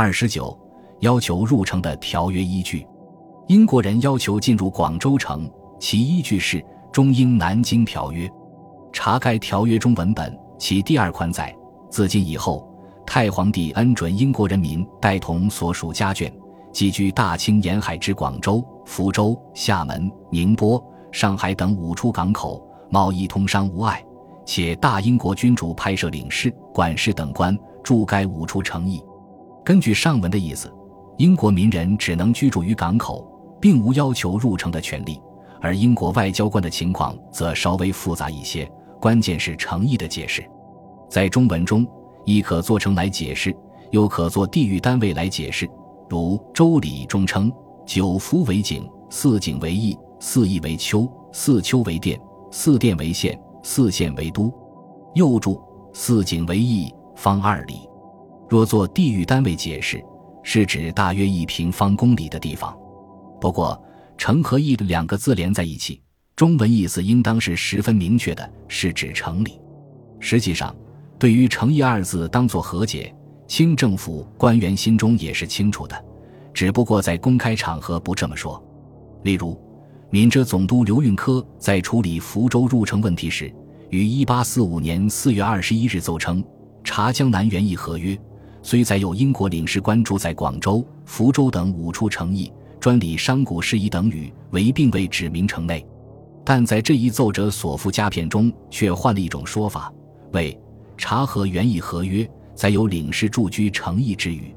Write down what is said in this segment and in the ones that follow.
二十九，要求入城的条约依据。英国人要求进入广州城，其依据是《中英南京条约》。查该条约中文本，其第二款载：自今以后，太皇帝恩准英国人民带同所属家眷，寄居大清沿海之广州、福州、厦门、宁波、上海等五处港口，贸易通商无碍。且大英国君主派设领事、管事等官驻该五处城邑。根据上文的意思，英国民人只能居住于港口，并无要求入城的权利；而英国外交官的情况则稍微复杂一些，关键是诚意的解释。在中文中，亦可做成来解释，又可做地域单位来解释。如《周礼》中称：“九福为景，四景为邑，四邑为丘，四丘为殿，四殿为县，四县为都。”又注：“四景为邑，方二里。”若做地域单位解释，是指大约一平方公里的地方。不过“城”和“邑”两个字连在一起，中文意思应当是十分明确的，是指城里。实际上，对于“城邑”二字当作和解，清政府官员心中也是清楚的，只不过在公开场合不这么说。例如，闽浙总督刘运科在处理福州入城问题时，于1845年4月21日奏称：“查江南园艺合约。”虽载有英国领事官住在广州、福州等五处城邑，专理商贾事宜等语，为并未指明城内，但在这一奏折所附佳片中，却换了一种说法，为查核原意合约，载有领事驻居城邑之语。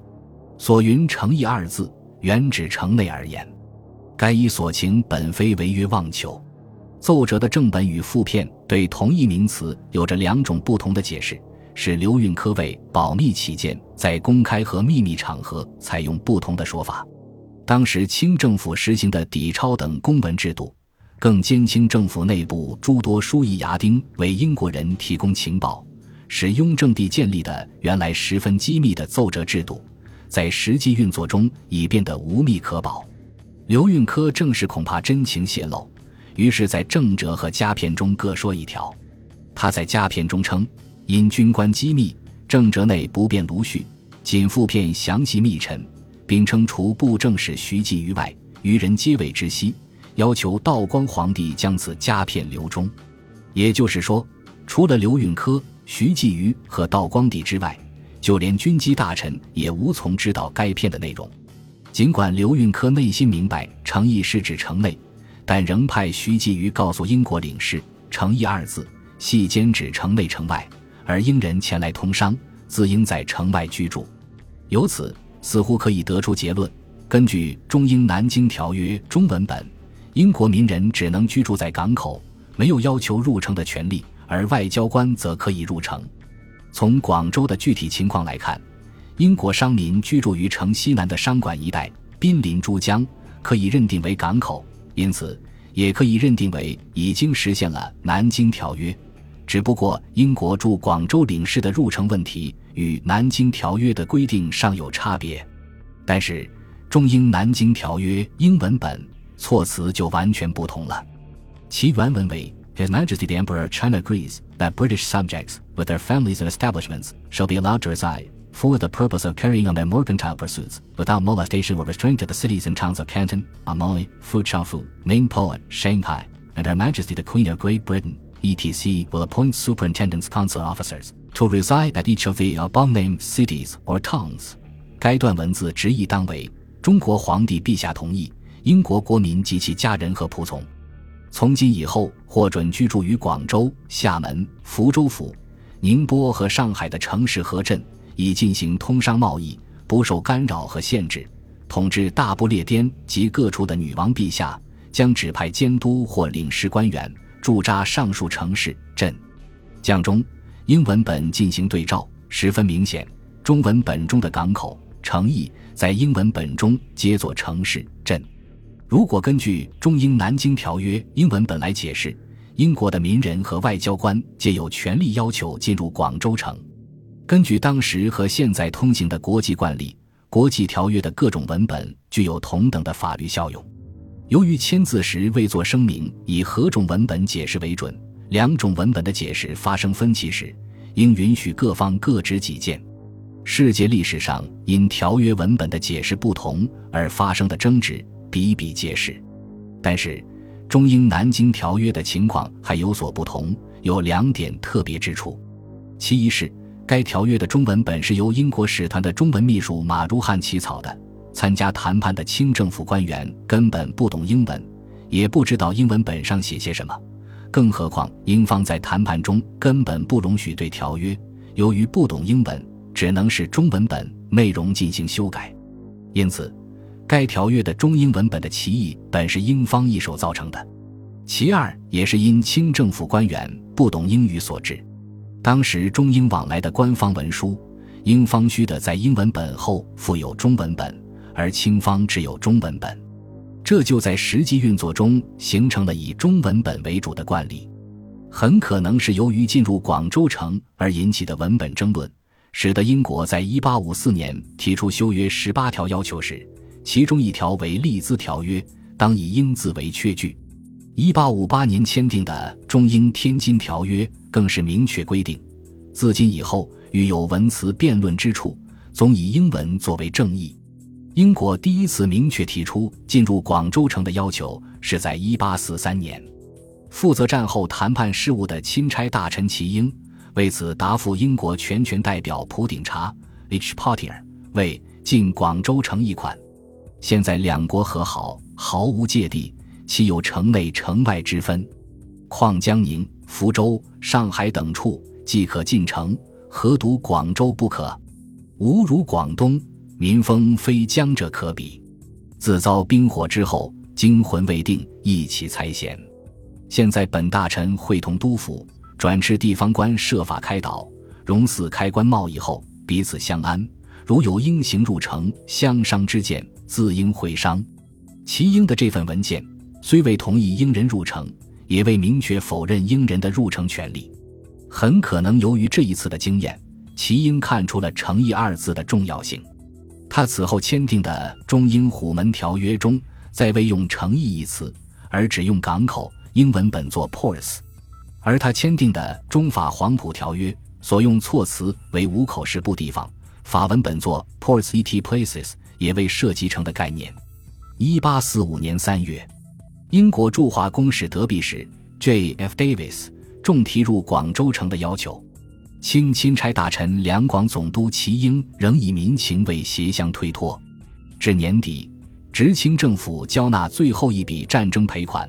所云“城邑”二字，原指城内而言。该一所情本非违约妄求。奏折的正本与附片对同一名词有着两种不同的解释。是刘运科为保密起见，在公开和秘密场合采用不同的说法。当时清政府实行的抵抄等公文制度，更兼清政府内部诸多书役牙丁为英国人提供情报，使雍正帝建立的原来十分机密的奏折制度，在实际运作中已变得无密可保。刘运科正是恐怕真情泄露，于是，在正折和夹片中各说一条。他在夹片中称。因军官机密，正折内不便卢叙，仅附片详细密陈，并称除布政使徐继于外，余人皆未知悉。要求道光皇帝将此加片留中。也就是说，除了刘运科、徐继于和道光帝之外，就连军机大臣也无从知道该片的内容。尽管刘运科内心明白诚意是指城内，但仍派徐继于告诉英国领事：“诚意二字系兼指城内城外。”而英人前来通商，自应在城外居住。由此似乎可以得出结论：根据《中英南京条约》中文本，英国民人只能居住在港口，没有要求入城的权利；而外交官则可以入城。从广州的具体情况来看，英国商民居住于城西南的商馆一带，濒临珠江，可以认定为港口，因此也可以认定为已经实现了《南京条约》。只不过，英国驻广州领事的入城问题与《南京条约》的规定尚有差别，但是《中英南京条约》英文本措辞就完全不同了。其原文为：His Majesty the Emperor of China agrees that British subjects, with their families and establishments, shall be allowed to reside, for the purpose of carrying on their mercantile pursuits, without molestation or restraint to the cities and towns of Canton, Amoy, Foochow, Ningpo, and Shanghai, and Her Majesty the Queen of Great Britain. etc. will appoint superintendents council officers to reside at each of the above-named cities or towns。该段文字直译当为：中国皇帝陛下同意，英国国民及其家人和仆从，从今以后获准居住于广州、厦门、福州府、宁波和上海的城市和镇，以进行通商贸易，不受干扰和限制。统治大不列颠及各处的女王陛下将指派监督或领事官员。驻扎上述城市镇，将中英文本进行对照，十分明显。中文本中的港口城邑，在英文本中皆作城市镇。如果根据《中英南京条约》英文本来解释，英国的民人和外交官皆有权利要求进入广州城。根据当时和现在通行的国际惯例，国际条约的各种文本具有同等的法律效用。由于签字时未作声明以何种文本解释为准，两种文本的解释发生分歧时，应允许各方各执己见。世界历史上因条约文本的解释不同而发生的争执比比皆是，但是中英南京条约的情况还有所不同，有两点特别之处。其一是，该条约的中文本是由英国使团的中文秘书马如汉起草的，参加谈判的清政府官员根本不懂英文，也不知道英文本上写些什么，更何况英方在谈判中根本不容许对条约，由于不懂英文。只能是中文本内容进行修改，因此，该条约的中英文本的歧义本是英方一手造成的。其二，也是因清政府官员不懂英语所致。当时中英往来的官方文书，英方需的在英文本后附有中文本，而清方只有中文本，这就在实际运作中形成了以中文本为主的惯例。很可能是由于进入广州城而引起的文本争论。使得英国在1854年提出修约十八条要求时，其中一条为利兹条约，当以英字为缺句。1858年签订的中英天津条约更是明确规定，自今以后遇有文词辩论之处，总以英文作为正义。英国第一次明确提出进入广州城的要求是在1843年，负责战后谈判事务的钦差大臣齐英。为此，答复英国全权代表普鼎查 （H. Potter）：“ 为进广州城一款。现在两国和好，毫无芥蒂，岂有城内城外之分？况江宁、福州、上海等处即可进城，何独广州不可？吾如广东，民风非江者可比。自遭兵火之后，惊魂未定，一起猜嫌。现在本大臣会同督府。转至地方官设法开导，容似开关贸易后彼此相安。如有英行入城相商之见，自应会商。齐英的这份文件虽未同意英人入城，也未明确否认英人的入城权利。很可能由于这一次的经验，齐英看出了“诚意”二字的重要性。他此后签订的中英虎门条约中，再未用“诚意”一词，而只用港口英文本作 “ports”。而他签订的中法黄埔条约所用措辞为五口石部地方，法文本作 Ports et Places，也未涉及成的概念。一八四五年三月，英国驻华公使德比使 J. F. Davis 重提入广州城的要求，清钦差大臣两广总督齐英仍以民情为协相推脱。至年底，直清政府交纳最后一笔战争赔款，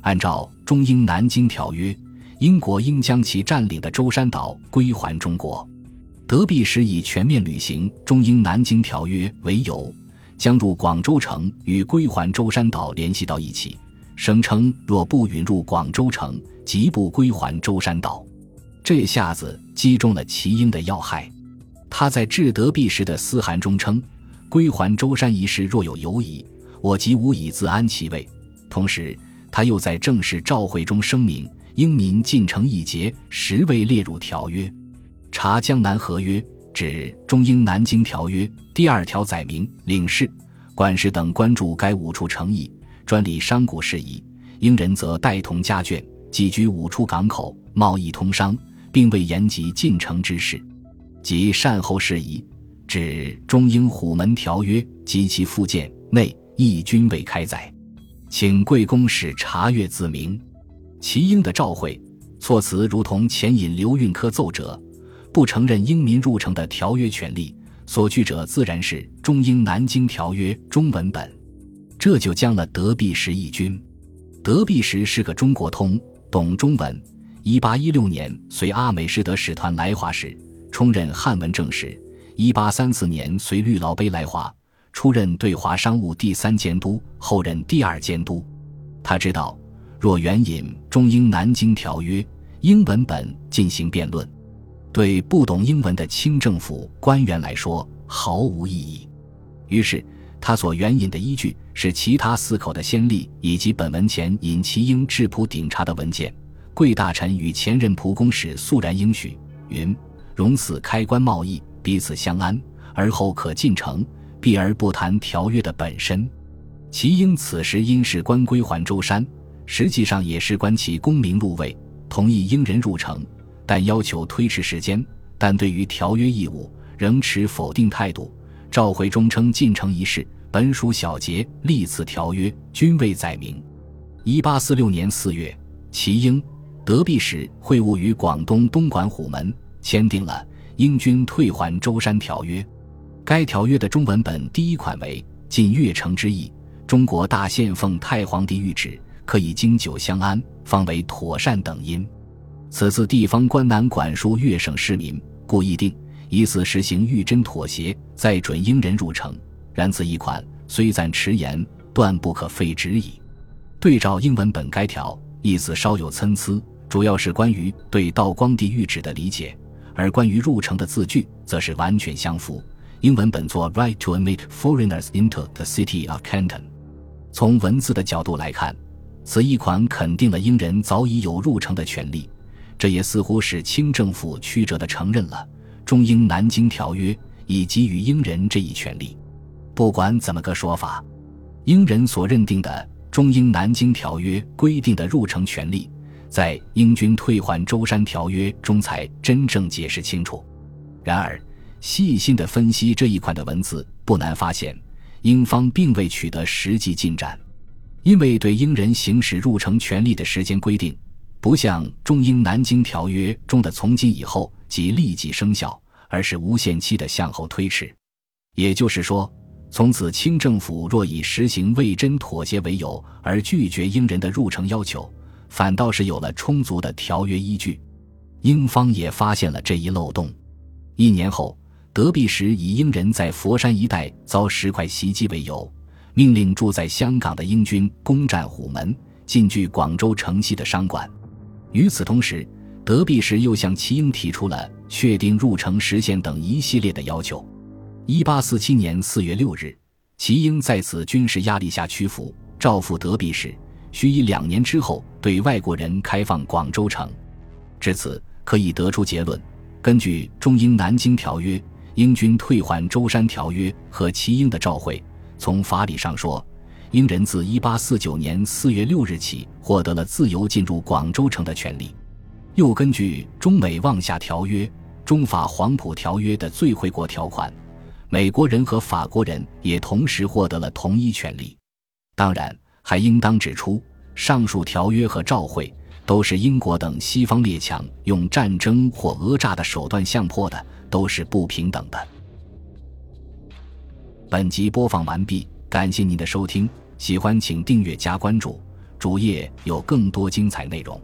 按照中英南京条约。英国应将其占领的舟山岛归还中国。德比时以全面履行中英南京条约为由，将入广州城与归还舟山岛联系到一起，声称若不允入广州城，即不归还舟山岛。这下子击中了齐英的要害。他在致德比时的私函中称：“归还舟山一事若有犹疑，我即无以自安其位。”同时，他又在正式召会中声明。英民进城一节，实未列入条约。查江南合约指中英南京条约第二条载明，领事、管事等关注该五处城邑，专理商贾事宜。英人则带同家眷，寄居五处港口，贸易通商，并未言及进城之事。及善后事宜，指中英虎门条约及其附件内亦均未开载，请贵公使查阅自明。齐英的召会措辞如同前引刘运科奏折，不承认英民入城的条约权利，所据者自然是中英南京条约中文本，这就将了德弼时一军。德弼时是个中国通，懂中文。一八一六年随阿美士德使团来华时，充任汉文正使；一八三四年随绿劳碑来华，出任对华商务第三监督，后任第二监督。他知道。若援引中英南京条约英文本进行辩论，对不懂英文的清政府官员来说毫无意义。于是，他所援引的依据是其他四口的先例以及本文前引其英质朴顶查的文件。贵大臣与前任蒲公使肃然应许云：“容此开关贸易，彼此相安，而后可进城，避而不谈条约的本身。”齐英此时因是官归还舟山。实际上也是关其功名禄位，同意英人入城，但要求推迟时间。但对于条约义务，仍持否定态度。召回中称进城一事本属小节，历次条约均未载明。一八四六年四月，齐英、德弼使会晤于广东东莞虎门，签订了英军退还舟山条约。该条约的中文本第一款为“进越城之意，中国大献奉太皇帝谕旨，可以经久相安，方为妥善”等音。此次地方官难管束粤省市民，故议定以此实行御真妥协，再准英人入城。然此一款虽暂迟延，断不可废止矣。对照英文本该条，意思稍有参差，主要是关于对道光帝谕旨的理解，而关于入城的字句，则是完全相符。英文本作 “Right to admit foreigners into the city of Canton”。从文字的角度来看，此一款肯定了英人早已有入城的权利，这也似乎是清政府曲折地承认了中英南京条约已给予英人这一权利。不管怎么个说法，英人所认定的中英南京条约规定的入城权利，在英军退还舟山条约中才真正解释清楚。然而，细心的分析这一款的文字，不难发现，英方并未取得实际进展，因为对英人行使入城权利的时间规定，不像中英南京条约中的从今以后即立即生效，而是无限期的向后推迟。也就是说，从此清政府若以实行魏真妥协为由而拒绝英人的入城要求，反倒是有了充足的条约依据。英方也发现了这一漏洞，一年后。德弼时以英人在佛山一带遭石块袭击为由，命令住在香港的英军攻占虎门，进据广州城西的商馆。与此同时，德弼时又向齐英提出了确定入城时限等一系列的要求。一八四七年四月六日，齐英在此军事压力下屈服，诏复德弼时，需以两年之后对外国人开放广州城。至此，可以得出结论：根据中英南京条约。英军退还舟山条约和齐英的召会，从法理上说，英人自1849年4月6日起获得了自由进入广州城的权利。又根据中美望厦条约、中法黄埔条约的最惠国条款，美国人和法国人也同时获得了同一权利。当然，还应当指出，上述条约和照会都是英国等西方列强用战争或讹诈的手段相迫的。都是不平等的。本集播放完毕，感谢您的收听，喜欢请订阅加关注，主页有更多精彩内容。